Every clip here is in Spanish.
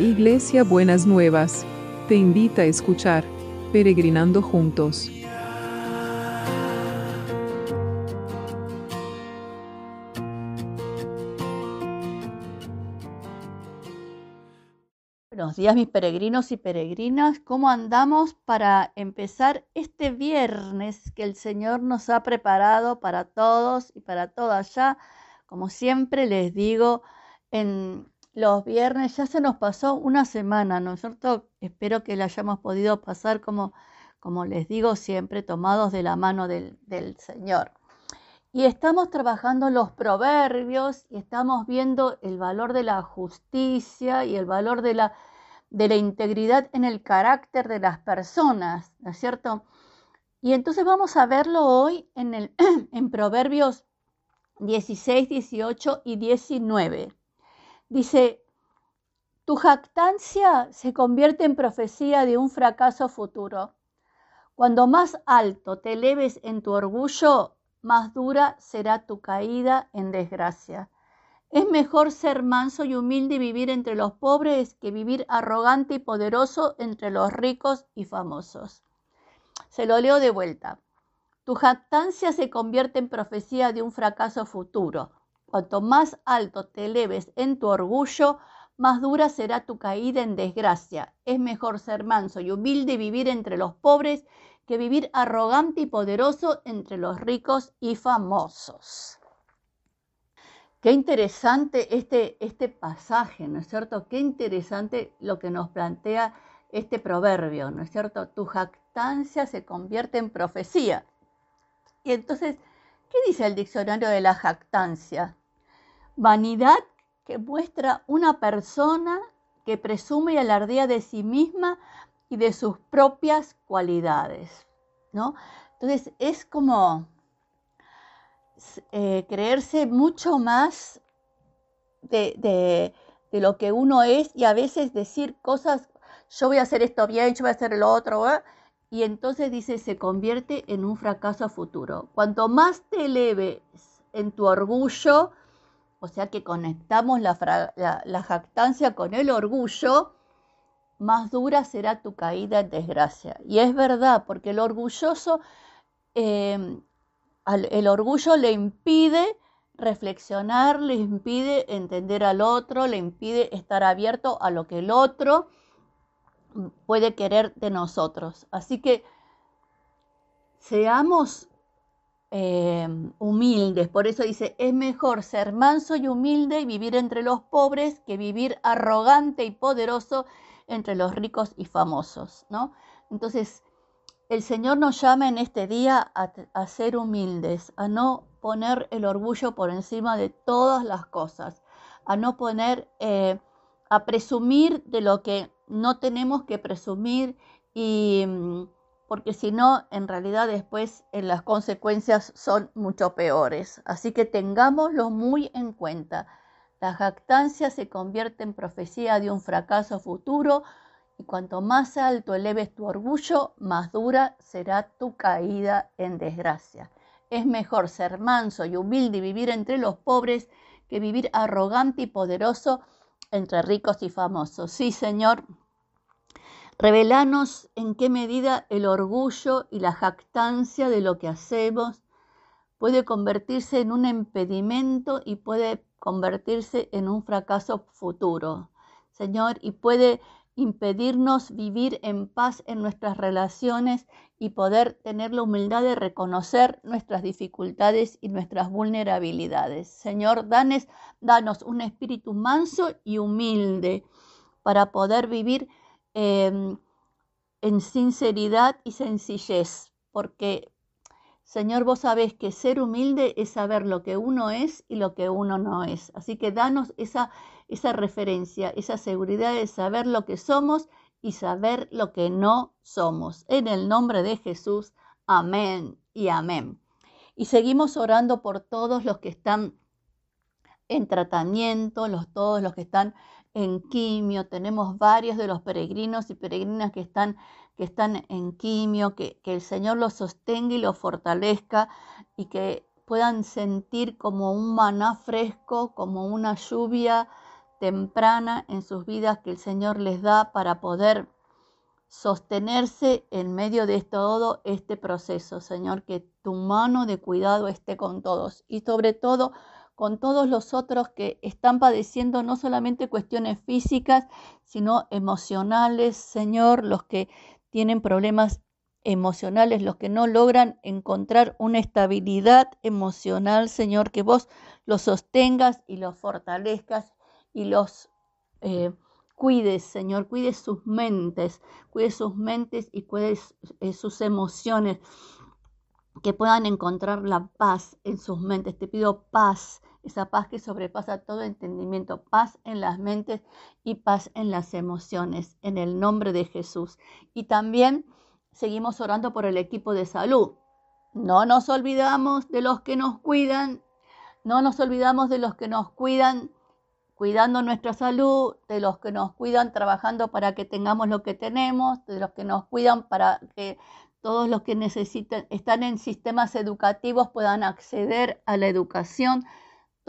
Iglesia Buenas Nuevas, te invita a escuchar Peregrinando Juntos. Buenos días mis peregrinos y peregrinas, ¿cómo andamos para empezar este viernes que el Señor nos ha preparado para todos y para todas ya? Como siempre les digo, en los viernes, ya se nos pasó una semana, ¿no es cierto? Espero que la hayamos podido pasar como, como les digo siempre, tomados de la mano del, Señor. Y estamos trabajando los proverbios y estamos viendo el valor de la justicia y el valor de la, de la integridad en el carácter de las personas, ¿no es cierto? Y entonces vamos a verlo hoy en, el, en Proverbios 16, 18 y 19. Dice, tu jactancia se convierte en profecía de un fracaso futuro. Cuando más alto te eleves en tu orgullo, más dura será tu caída en desgracia. Es mejor ser manso y humilde y vivir entre los pobres que vivir arrogante y poderoso entre los ricos y famosos. Se lo leo de vuelta. Tu jactancia se convierte en profecía de un fracaso futuro. Cuanto más alto te eleves en tu orgullo, más dura será tu caída en desgracia. Es mejor ser manso y humilde vivir entre los pobres que vivir arrogante y poderoso entre los ricos y famosos. Qué interesante este, este pasaje, ¿no es cierto? Qué interesante lo que nos plantea este proverbio, ¿no es cierto? Tu jactancia se convierte en profecía. Y entonces, ¿qué dice el diccionario de la jactancia? Vanidad que muestra una persona que presume y alardea de sí misma y de sus propias cualidades, ¿no? Entonces es como eh, creerse mucho más de, de, lo que uno es y a veces decir cosas, yo voy a hacer esto bien, yo voy a hacer lo otro, y entonces dice, se convierte en un fracaso futuro. Cuanto más te eleves en tu orgullo, o sea que conectamos la, jactancia con el orgullo, más dura será tu caída en desgracia. Y es verdad, porque el orgulloso, em, el orgullo le impide reflexionar, le impide entender al otro, le impide estar abierto a lo que el otro puede querer de nosotros. Así que seamos Em, humildes. Por eso dice, es mejor ser manso y humilde y vivir entre los pobres que vivir arrogante y poderoso entre los ricos y famosos, ¿no? Entonces, el Señor nos llama en este día a, ser humildes, a no poner el orgullo por encima de todas las cosas, a no poner, eh, a presumir de lo que no tenemos que presumir y mm, porque si no, en realidad después eh, las consecuencias son mucho peores. Así que tengámoslo muy en cuenta. La jactancia se convierte en profecía de un fracaso futuro y cuanto más alto eleves tu orgullo, más dura será tu caída en desgracia. Es mejor ser manso y humilde y vivir entre los pobres que vivir arrogante y poderoso entre ricos y famosos. Sí, Señor, Revelanos en qué medida el orgullo y la jactancia de lo que hacemos puede convertirse en un impedimento y puede convertirse en un fracaso futuro, Señor, y puede impedirnos vivir en paz en nuestras relaciones y poder tener la humildad de reconocer nuestras dificultades y nuestras vulnerabilidades. Señor, danes, danos un espíritu manso y humilde para poder vivir Em, en sinceridad y sencillez, porque Señor, vos sabés que ser humilde es saber lo que uno es y lo que uno no es. Así que danos esa, esa referencia, esa seguridad de saber lo que somos y saber lo que no somos. En el nombre de Jesús, amén y amén. Y seguimos orando por todos los que están en tratamiento, los, todos los que están en quimio, tenemos varios de los peregrinos y peregrinas que están, que están en quimio, que, que el Señor los sostenga y los fortalezca y que puedan sentir como un maná fresco, como una lluvia temprana en sus vidas que el Señor les da para poder sostenerse en medio de todo este proceso, Señor, que tu mano de cuidado esté con todos y sobre todo con todos los otros que están padeciendo no solamente cuestiones físicas, sino emocionales, Señor, los que tienen problemas emocionales, los que no logran encontrar una estabilidad emocional, Señor, que vos los sostengas y los fortalezcas y los eh, cuides, Señor, cuides sus mentes, cuides sus mentes y cuides eh, sus emociones, que puedan encontrar la paz en sus mentes. Te pido paz, esa paz que sobrepasa todo entendimiento, paz en las mentes y paz en las emociones, en el nombre de Jesús. Y también seguimos orando por el equipo de salud. No nos olvidamos de los que nos cuidan, no nos olvidamos de los que nos cuidan cuidando nuestra salud, de los que nos cuidan trabajando para que tengamos lo que tenemos, de los que nos cuidan para que todos los que necesitan, están en sistemas educativos puedan acceder a la educación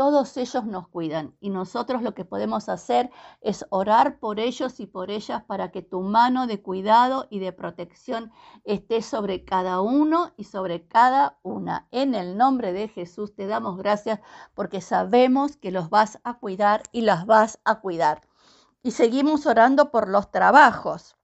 todos ellos nos cuidan y nosotros lo que podemos hacer es orar por ellos y por ellas para que tu mano de cuidado y de protección esté sobre cada uno y sobre cada una. En el nombre de Jesús te damos gracias porque sabemos que los vas a cuidar y las vas a cuidar. Y seguimos orando por los trabajos.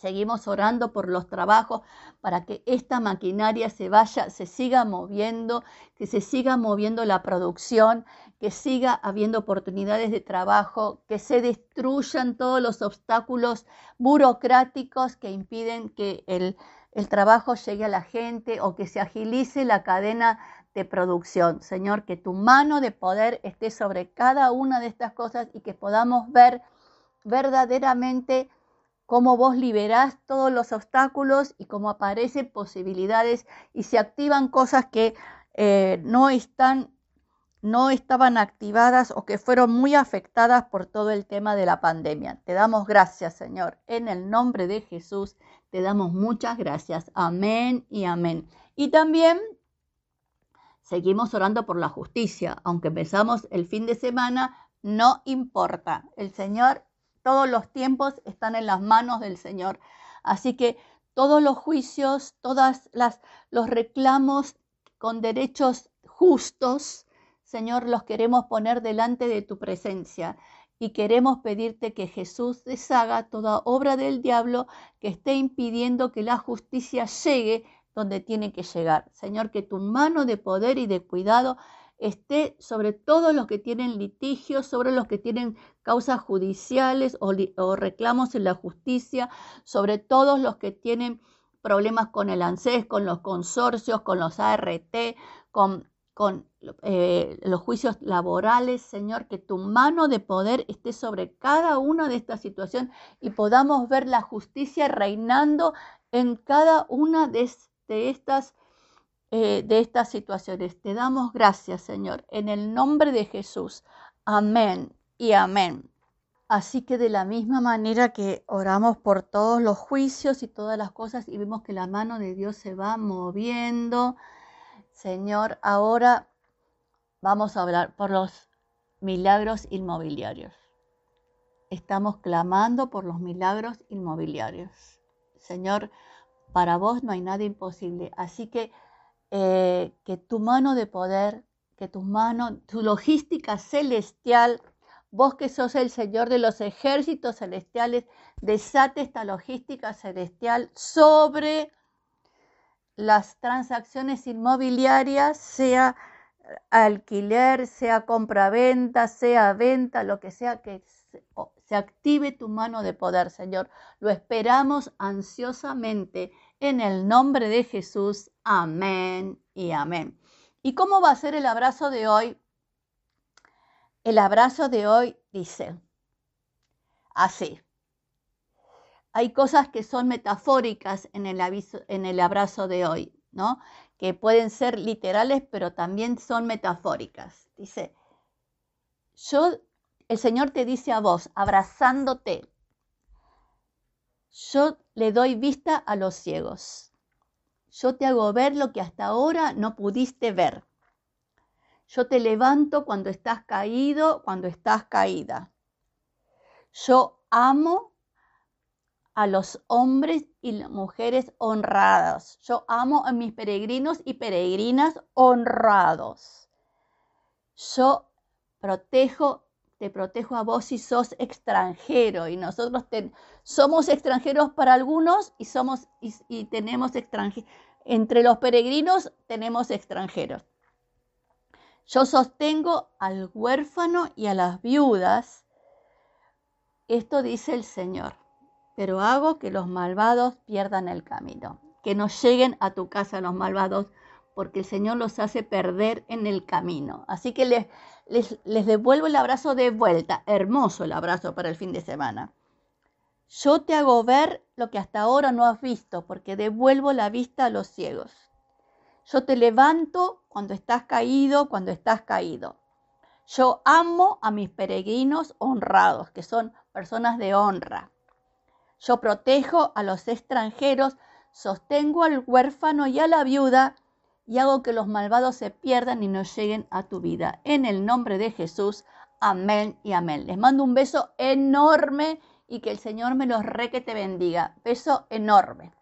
Seguimos orando por los trabajos para que esta maquinaria se vaya, se siga moviendo, que se siga moviendo la producción, que siga habiendo oportunidades de trabajo, que se destruyan todos los obstáculos burocráticos que impiden que el, trabajo llegue a la gente o que se agilice la cadena de producción. Señor, que tu mano de poder esté sobre cada una de estas cosas y que podamos ver verdaderamente cómo vos liberás todos los obstáculos y cómo aparecen posibilidades y se activan cosas que eh, no están no estaban activadas o que fueron muy afectadas por todo el tema de la pandemia. Te damos gracias, Señor. En el nombre de Jesús, te damos muchas gracias. Amén y amén. Y también seguimos orando por la justicia. Aunque empezamos el fin de semana, no importa. El Señor todos los tiempos están en las manos del Señor. Así que todos los juicios, todos los reclamos con derechos justos, Señor, los queremos poner delante de tu presencia y queremos pedirte que Jesús deshaga toda obra del diablo que esté impidiendo que la justicia llegue donde tiene que llegar. Señor, que tu mano de poder y de cuidado esté sobre todos los que tienen litigios, sobre los que tienen causas judiciales o, reclamos en la justicia, sobre todos los que tienen problemas con el ANSES, con los consorcios, con los ART, con, eh, los juicios laborales, Señor, que tu mano de poder esté sobre cada una de estas situaciones y podamos ver la justicia reinando en cada una de, de estas eh, de estas situaciones. Te damos gracias, Señor, en el nombre de Jesús. Amén y amén. Así que de la misma manera que oramos por todos los juicios y todas las cosas y vemos que la mano de Dios se va moviendo, Señor, ahora vamos a hablar por los milagros inmobiliarios. Estamos clamando por los milagros inmobiliarios. Señor, para vos no hay nada imposible. Así que eh, que tu mano de poder, que tu mano, tu logística celestial, vos que sos el Señor de los ejércitos celestiales, desate esta logística celestial sobre las transacciones inmobiliarias, sea alquiler, sea compra-venta, sea venta, lo que sea que se active tu mano de poder, Señor. Lo esperamos ansiosamente en el nombre de Jesús. Amén y amén. ¿Y cómo va a ser el abrazo de hoy? El abrazo de hoy dice así. Hay cosas que son metafóricas en el, abrazo de hoy, ¿no? Que pueden ser literales, pero también son metafóricas. Dice, yo, el Señor te dice a vos, abrazándote, yo le doy vista a los ciegos. Yo te hago ver lo que hasta ahora no pudiste ver. Yo te levanto cuando estás caído, cuando estás caída. Yo amo a los hombres y mujeres honrados. Yo amo a mis peregrinos y peregrinas honrados. Yo protejo, te protejo a vos si sos extranjero y nosotros somos extranjeros para algunos y somos y tenemos extranjeros. Entre los peregrinos tenemos extranjeros. Yo sostengo al huérfano y a las viudas. Esto dice el Señor pero hago que los malvados pierdan el camino, que no lleguen a tu casa los malvados, porque el Señor los hace perder en el camino. Así que les, les, devuelvo el abrazo de vuelta, hermoso el abrazo para el fin de semana. Yo te hago ver lo que hasta ahora no has visto, porque devuelvo la vista a los ciegos. Yo te levanto cuando estás caído, cuando estás caído. Yo amo a mis peregrinos honrados, que son personas de honra. Yo protejo a los extranjeros, sostengo al huérfano y a la viuda y hago que los malvados se pierdan y no lleguen a tu vida. En el nombre de Jesús, amén y amén. Les mando un beso enorme y que el Señor me los re que te bendiga. Beso enorme.